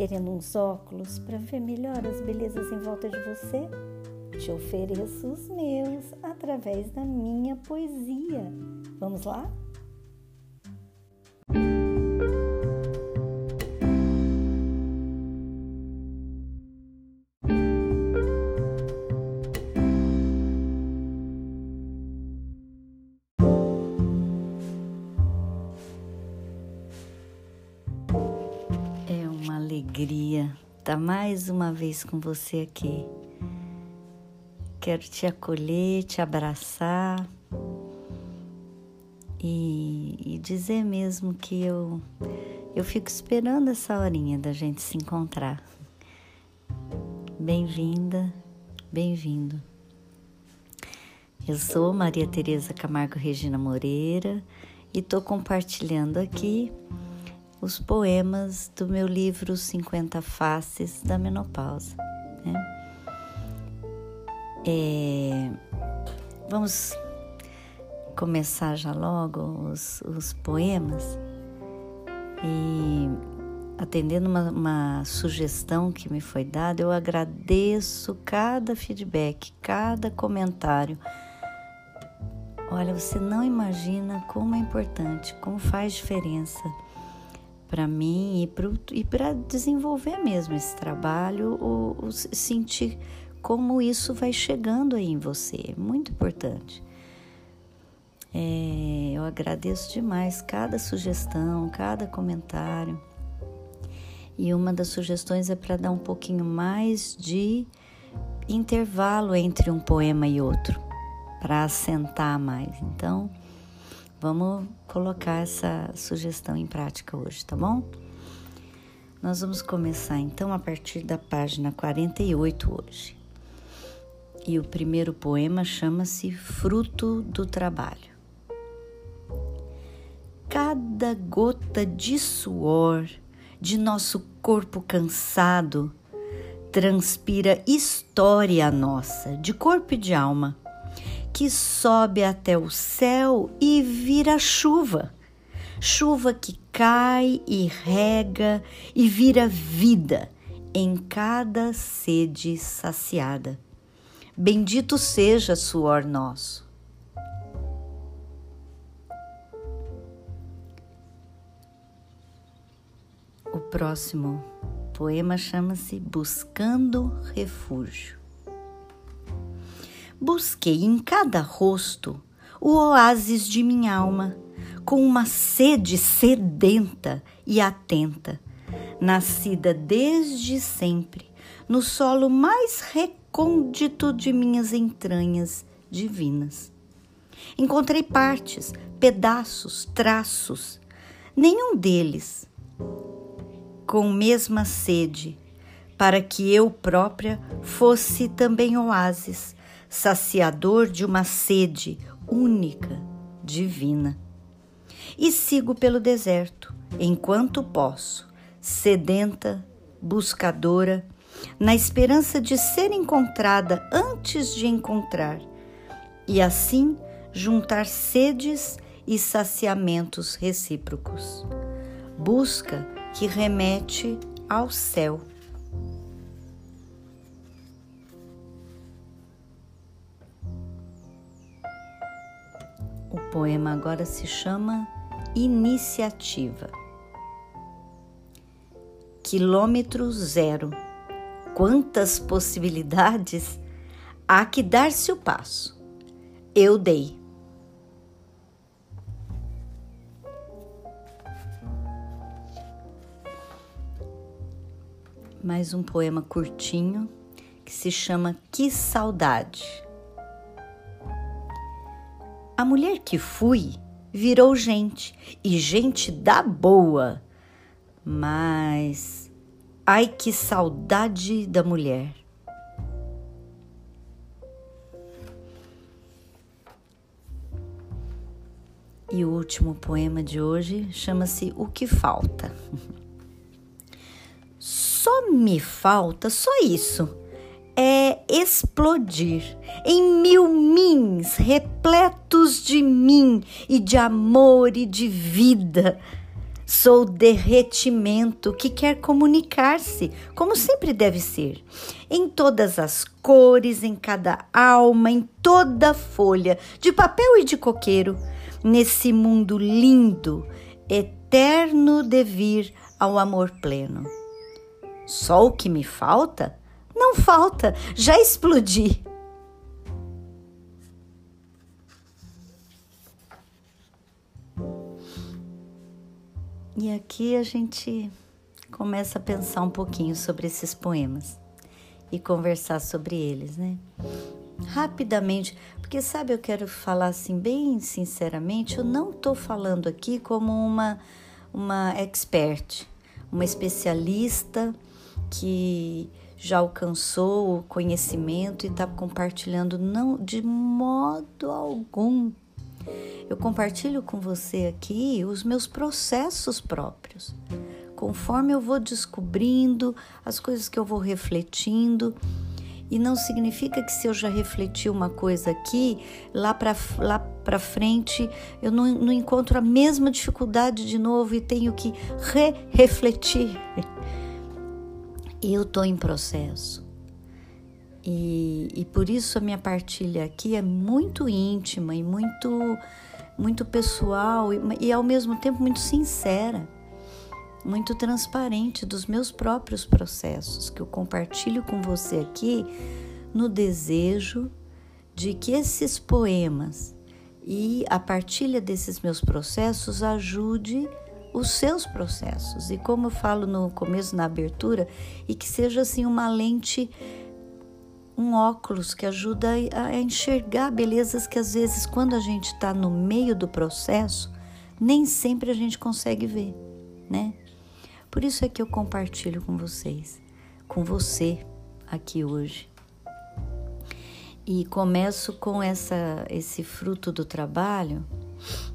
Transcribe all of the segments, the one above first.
querendo uns óculos para ver melhor as belezas em volta de você? Te ofereço os meus através da minha poesia. Vamos lá? Estar mais uma vez com você aqui. Quero te acolher, te abraçar e, e dizer mesmo que eu, eu fico esperando essa horinha da gente se encontrar. Bem-vinda, bem-vindo. Eu sou Maria Tereza Camargo Regina Moreira e estou compartilhando aqui os poemas do meu livro 50 Faces da Menopausa. Né? É, vamos começar já logo os, os poemas e atendendo uma, uma, sugestão que me foi dada, eu agradeço cada feedback, cada comentário. Olha, você não imagina como é importante, como faz diferença para mim e para desenvolver mesmo esse trabalho, o, o, sentir como isso vai chegando aí em você. É muito importante. É, eu agradeço demais cada sugestão, cada comentário. E uma das sugestões é para dar um pouquinho mais de intervalo entre um poema e outro, para assentar mais. Então, Vamos colocar essa sugestão em prática hoje, tá bom? Nós vamos começar então a partir da página 48 hoje. E o primeiro poema chama-se Fruto do Trabalho. Cada gota de suor de nosso corpo cansado transpira história nossa, de corpo e de alma que sobe até o céu e vira chuva. Chuva que cai e rega e vira vida em cada sede saciada. Bendito seja suor nosso. O próximo poema chama-se Buscando Refúgio. Busquei em cada rosto o oásis de minha alma, com uma sede sedenta e atenta, nascida desde sempre no solo mais recôndito de minhas entranhas divinas. Encontrei partes, pedaços, traços, nenhum deles com mesma sede, para que eu própria fosse também oásis saciador de uma sede única, divina. E sigo pelo deserto, enquanto posso, sedenta, buscadora, na esperança de ser encontrada antes de encontrar, e assim juntar sedes e saciamentos recíprocos. Busca que remete ao céu O poema agora se chama Iniciativa. Quilômetro zero. Quantas possibilidades! Há que dar-se o passo. Eu dei. Mais um poema curtinho que se chama Que Saudade. A mulher que fui virou gente, e gente da boa. Mas, ai que saudade da mulher. E o último poema de hoje chama-se O que Falta. Só me falta só isso é explodir em mil mins repletos de mim e de amor e de vida. Sou derretimento que quer comunicar-se, como sempre deve ser, em todas as cores, em cada alma, em toda folha, de papel e de coqueiro, nesse mundo lindo, eterno devir ao amor pleno. Só o que me falta? Não falta, já explodi. E aqui a gente começa a pensar um pouquinho sobre esses poemas e conversar sobre eles, né? Rapidamente, porque sabe, eu quero falar assim bem sinceramente, eu não estou falando aqui como uma uma expert, uma especialista que já alcançou o conhecimento e está compartilhando, não de modo algum eu compartilho com você aqui os meus processos próprios. Conforme eu vou descobrindo as coisas que eu vou refletindo, e não significa que se eu já refleti uma coisa aqui, lá para lá para frente eu não, não encontro a mesma dificuldade de novo e tenho que re-refletir. Eu estou em processo. E, e por isso a minha partilha aqui é muito íntima e muito, muito pessoal e, e ao mesmo tempo muito sincera, muito transparente dos meus próprios processos que eu compartilho com você aqui no desejo de que esses poemas e a partilha desses meus processos ajude os seus processos. E como eu falo no começo, na abertura, e que seja assim uma lente um óculos que ajuda a enxergar belezas que às vezes, quando a gente está no meio do processo, nem sempre a gente consegue ver, né? Por isso é que eu compartilho com vocês, com você aqui hoje. E começo com essa, esse fruto do trabalho,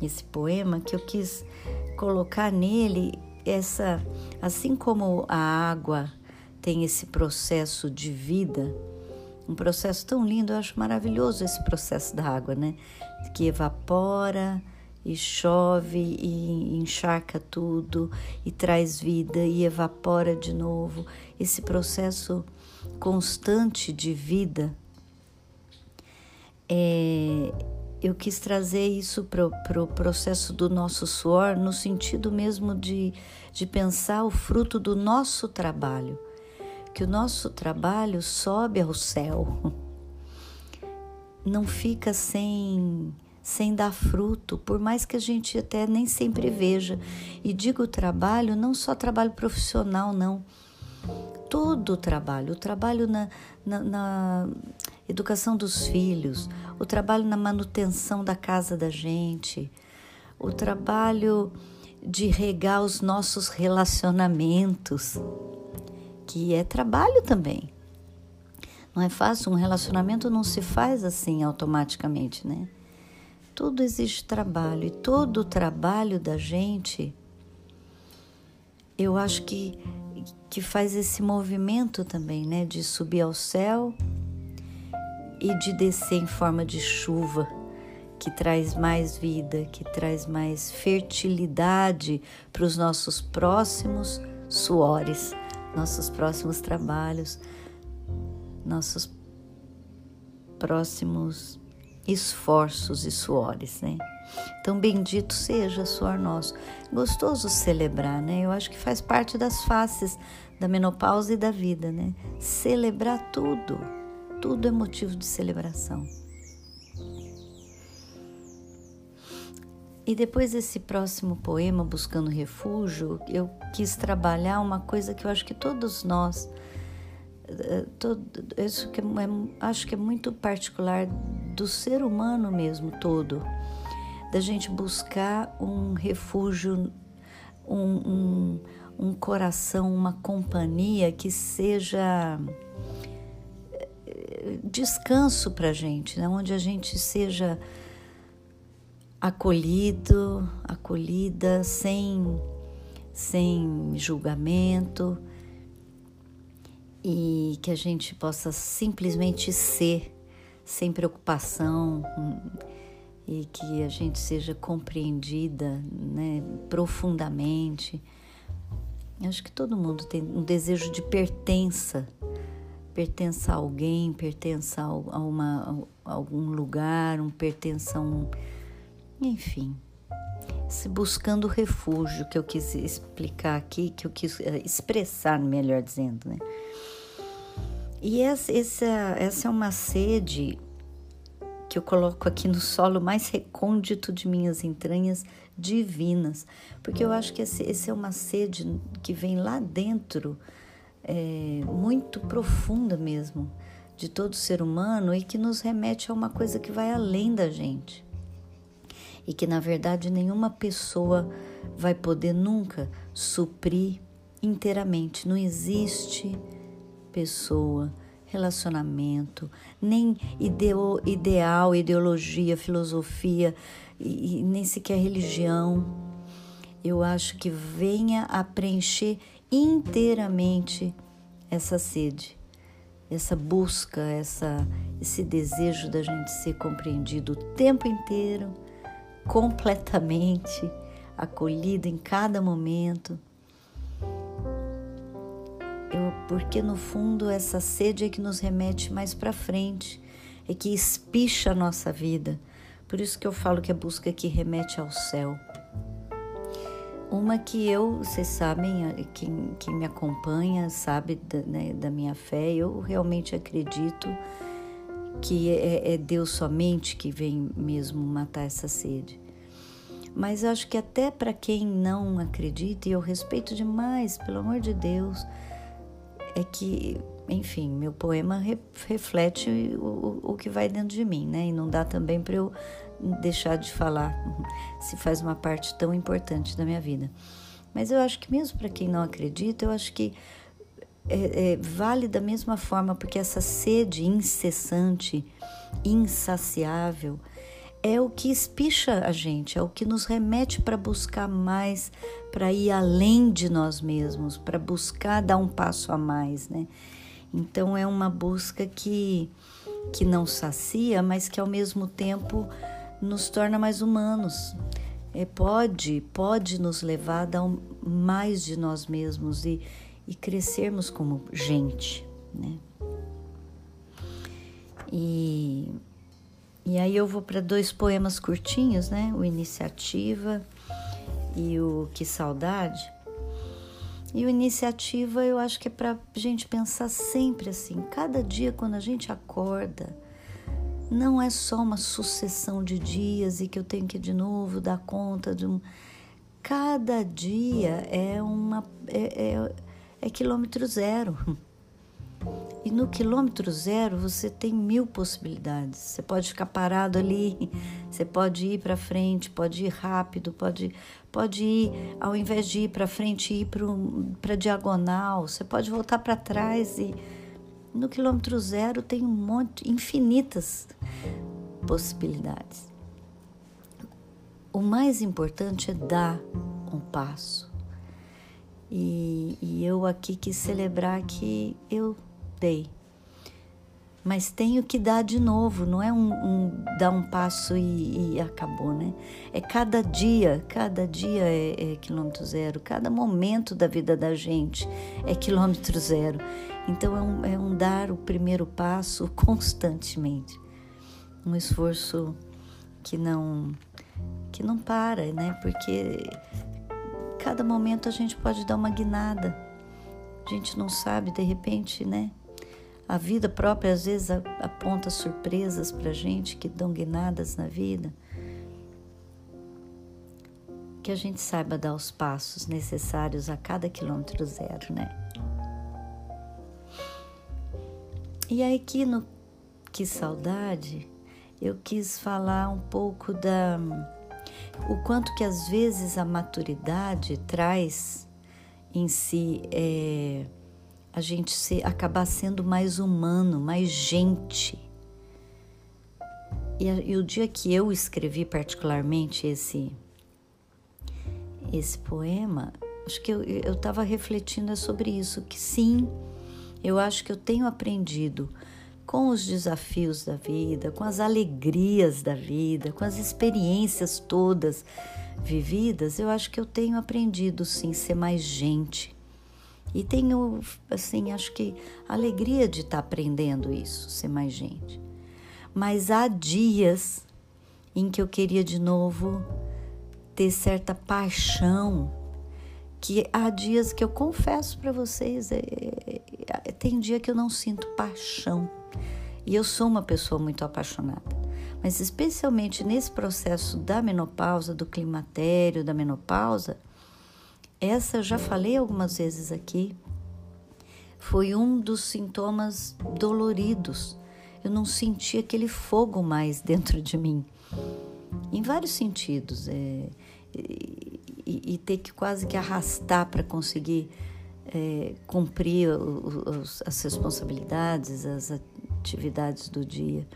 esse poema que eu quis colocar nele essa, assim como a água tem esse processo de vida, um processo tão lindo, eu acho maravilhoso esse processo da água, né? Que evapora e chove e encharca tudo e traz vida e evapora de novo. Esse processo constante de vida. É, eu quis trazer isso para o pro processo do nosso suor, no sentido mesmo de, de pensar o fruto do nosso trabalho que o nosso trabalho sobe ao céu, não fica sem sem dar fruto, por mais que a gente até nem sempre veja. E digo trabalho, não só trabalho profissional, não. Todo o trabalho, o trabalho na, na, na educação dos filhos, o trabalho na manutenção da casa da gente, o trabalho de regar os nossos relacionamentos que é trabalho também. Não é fácil, um relacionamento não se faz assim automaticamente, né? Tudo exige trabalho e todo o trabalho da gente, eu acho que, que faz esse movimento também, né? De subir ao céu e de descer em forma de chuva, que traz mais vida, que traz mais fertilidade para os nossos próximos suores nossos próximos trabalhos, nossos próximos esforços e suores, né? Então, bendito seja suor nosso. Gostoso celebrar, né? Eu acho que faz parte das faces da menopausa e da vida, né? Celebrar tudo. Tudo é motivo de celebração. E depois desse próximo poema, Buscando Refúgio, eu quis trabalhar uma coisa que eu acho que todos nós, eh, todo, isso que é, acho que é muito particular do ser humano mesmo todo, da gente buscar um refúgio, um, um, um coração, uma companhia que seja descanso para a gente, né? onde a gente seja acolhido, acolhida, sem, sem julgamento e que a gente possa simplesmente ser, sem preocupação e que a gente seja compreendida né, profundamente. Acho que todo mundo tem um desejo de pertença, pertença a alguém, pertença a, uma, a algum lugar, um pertença a um. Enfim, se buscando refúgio, que eu quis explicar aqui, que eu quis eh, expressar, melhor dizendo, né? E essa, essa, é uma sede que eu coloco aqui no solo mais recôndito de minhas entranhas divinas, porque eu acho que esse, esse é uma sede que vem lá dentro, é, muito profunda mesmo, de todo ser humano e que nos remete a uma coisa que vai além da gente. E que na verdade nenhuma pessoa vai poder nunca suprir inteiramente. Não existe pessoa, relacionamento, nem ideo, ideal, ideologia, filosofia e, e nem sequer religião. Eu acho que venha a preencher inteiramente essa sede, essa busca, essa, esse desejo da gente ser compreendido o tempo inteiro, completamente, acolhido em cada momento eu, porque no fundo essa sede é que nos remete mais para frente, é que espicha a nossa vida. Por isso que eu falo que a busca que remete ao céu. Uma que eu, vocês sabem, quem, quem me acompanha sabe da, né, da minha fé, eu realmente acredito que é, é Deus somente que vem mesmo matar essa sede. Mas acho que até para quem não acredita, e eu respeito demais, pelo amor de Deus, é que, enfim, meu poema re, reflete o, o que vai dentro de mim, né? E não dá também para eu deixar de falar se faz uma parte tão importante da minha vida. Mas eu acho que mesmo para quem não acredita, eu acho que é, é, vale da mesma forma, porque essa sede incessante, insaciável, é o que espicha a gente, é o que nos remete para buscar mais, para ir além de nós mesmos, para buscar dar um passo a mais, né? Então é uma busca que que não sacia, mas que ao mesmo tempo nos torna mais humanos. É, pode, pode nos levar a dar um, mais de nós mesmos e, e crescermos como gente, né? E e aí eu vou para dois poemas curtinhos, né? O Iniciativa e o Que Saudade. E o Iniciativa eu acho que é para gente pensar sempre assim, cada dia quando a gente acorda, não é só uma sucessão de dias e que eu tenho que de novo dar conta de um. Cada dia é uma é, é, é quilômetro zero. E no quilômetro zero você tem mil possibilidades. Você pode ficar parado ali, você pode ir para frente, pode ir rápido, pode, pode ir, ao invés de ir para frente, ir para diagonal. Você pode voltar para trás e no quilômetro zero tem um monte, infinitas possibilidades. O mais importante é dar um passo. E, e eu aqui quis celebrar que eu dei. Mas tenho que dar de novo, não é um, um dar um passo e, e, acabou, né? É cada dia, cada dia é, é quilômetro zero, cada momento da vida da gente é quilômetro zero. Então é um, é um dar o primeiro passo constantemente, um esforço que não que não para, né? Porque cada momento a gente pode dar uma guinada. A gente não sabe, de repente, né? A vida própria às vezes aponta surpresas para gente que dão guinadas na vida. Que a gente saiba dar os passos necessários a cada quilômetro zero, né? E aí aqui no Que Saudade, eu quis falar um pouco da o quanto que às vezes a maturidade traz em si é, a gente se, acabar sendo mais humano, mais gente. E, e, o dia que eu escrevi particularmente esse esse poema, acho que eu estava refletindo sobre isso, que sim, eu acho que eu tenho aprendido com os desafios da vida, com as alegrias da vida, com as experiências todas vividas, eu acho que eu tenho aprendido sim ser mais gente. E tenho, assim, acho que alegria de estar aprendendo isso, ser mais gente. Mas há dias em que eu queria de novo ter certa paixão, que há dias que eu confesso para vocês, é, é, tem dia que eu não sinto paixão. E eu sou uma pessoa muito apaixonada. Mas especialmente nesse processo da menopausa, do climatério, da menopausa, essa eu já falei algumas vezes aqui, foi um dos sintomas doloridos. Eu não senti aquele fogo mais dentro de mim, em vários sentidos. É, e, ter que quase que arrastar para conseguir é, cumprir os, as responsabilidades, as atividades do dia.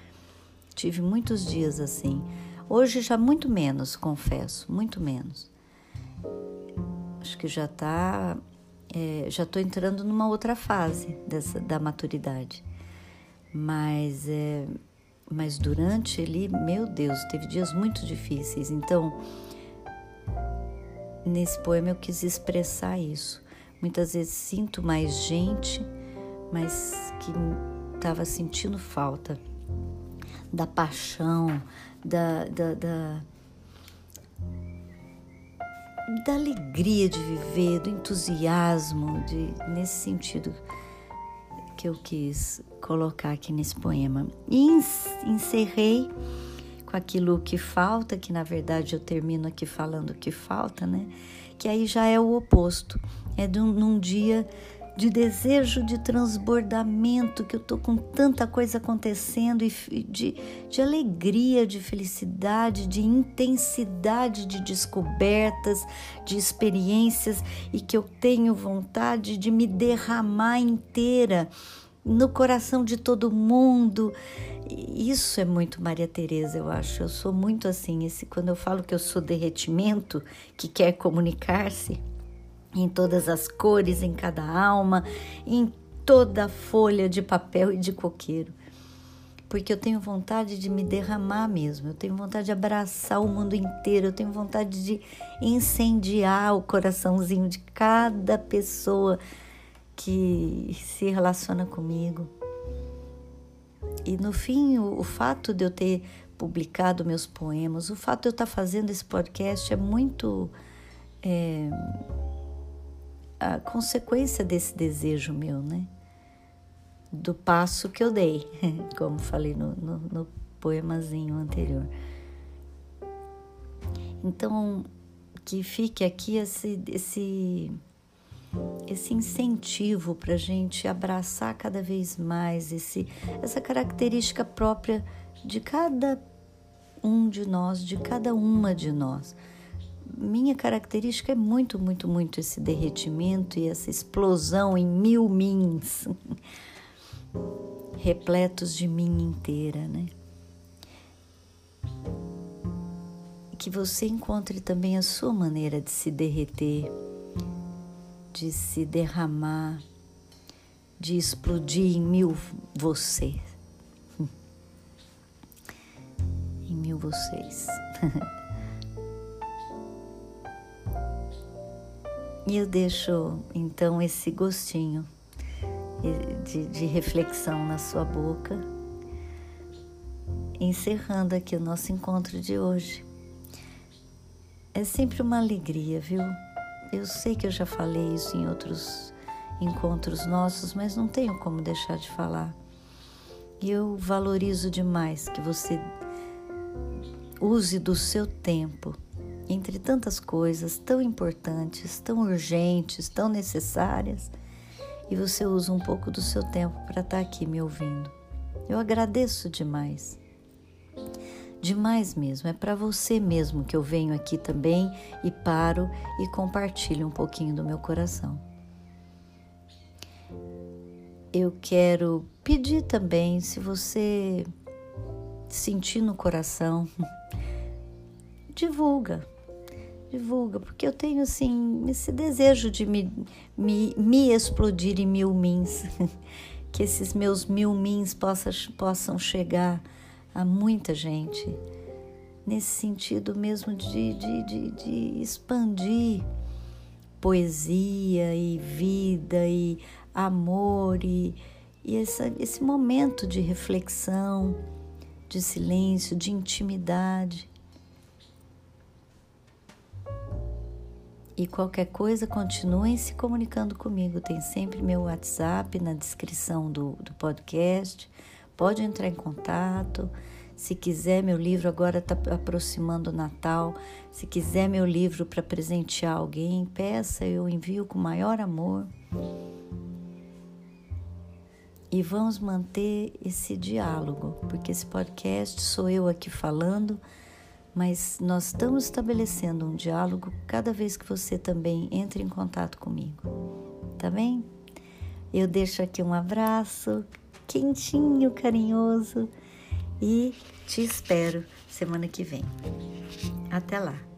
Tive muitos dias assim. Hoje já muito menos, confesso, muito menos. Acho que já tá, é, já estou entrando numa outra fase dessa da maturidade. Mas é, mas durante ele, meu Deus, teve dias muito difíceis. Então, nesse poema eu quis expressar isso. Muitas vezes sinto mais gente, mas que estava sentindo falta da paixão, da, da, da, da, alegria de viver, do entusiasmo, de, nesse sentido que eu quis colocar aqui nesse poema. E encerrei com aquilo que falta, que na verdade eu termino aqui falando que falta, né? Que aí já é o oposto. É de um, num dia de desejo de transbordamento, que eu tô com tanta coisa acontecendo, e de, de alegria, de felicidade, de intensidade de descobertas, de experiências, e que eu tenho vontade de me derramar inteira no coração de todo mundo. Isso é muito Maria Tereza, eu acho. Eu sou muito assim, esse quando eu falo que eu sou derretimento, que quer comunicar-se, em todas as cores, em cada alma, em toda folha de papel e de coqueiro. Porque eu tenho vontade de me derramar mesmo, eu tenho vontade de abraçar o mundo inteiro, eu tenho vontade de incendiar o coraçãozinho de cada pessoa que se relaciona comigo. E no fim, o, o fato de eu ter publicado meus poemas, o fato de eu estar fazendo esse podcast é muito. É, a consequência desse desejo meu, né? Do passo que eu dei, como falei no, no, no poemazinho anterior. Então, que fique aqui esse, esse, esse incentivo para a gente abraçar cada vez mais esse, essa característica própria de cada um de nós, de cada uma de nós minha característica é muito, muito, muito esse derretimento e essa explosão em mil mins, repletos de mim inteira, né? Que você encontre também a sua maneira de se derreter, de se derramar, de explodir em mil você. em mil vocês. E eu deixo então esse gostinho de, de, reflexão na sua boca, encerrando aqui o nosso encontro de hoje. É sempre uma alegria, viu? Eu sei que eu já falei isso em outros encontros nossos, mas não tenho como deixar de falar. E eu valorizo demais que você use do seu tempo entre tantas coisas tão importantes, tão urgentes, tão necessárias, e você usa um pouco do seu tempo para estar tá aqui me ouvindo. Eu agradeço demais. Demais mesmo, é para você mesmo que eu venho aqui também e paro e compartilho um pouquinho do meu coração. Eu quero pedir também, se você sentir no coração, divulga, divulga, porque eu tenho assim esse desejo de me, me, me explodir em mil mins, que esses meus mil mins possam, possam chegar a muita gente, nesse sentido mesmo de, de, de, de expandir poesia e vida e amor e, e essa, esse momento de reflexão, de silêncio, de intimidade. E qualquer coisa, continuem se comunicando comigo. Tem sempre meu WhatsApp na descrição do, do podcast. Pode entrar em contato. Se quiser meu livro, agora está aproximando o Natal. Se quiser meu livro para presentear alguém, peça, eu envio com maior amor. E vamos manter esse diálogo, porque esse podcast sou eu aqui falando mas nós estamos estabelecendo um diálogo cada vez que você também entra em contato comigo, tá bem? Eu deixo aqui um abraço quentinho, carinhoso e te espero semana que vem. Até lá!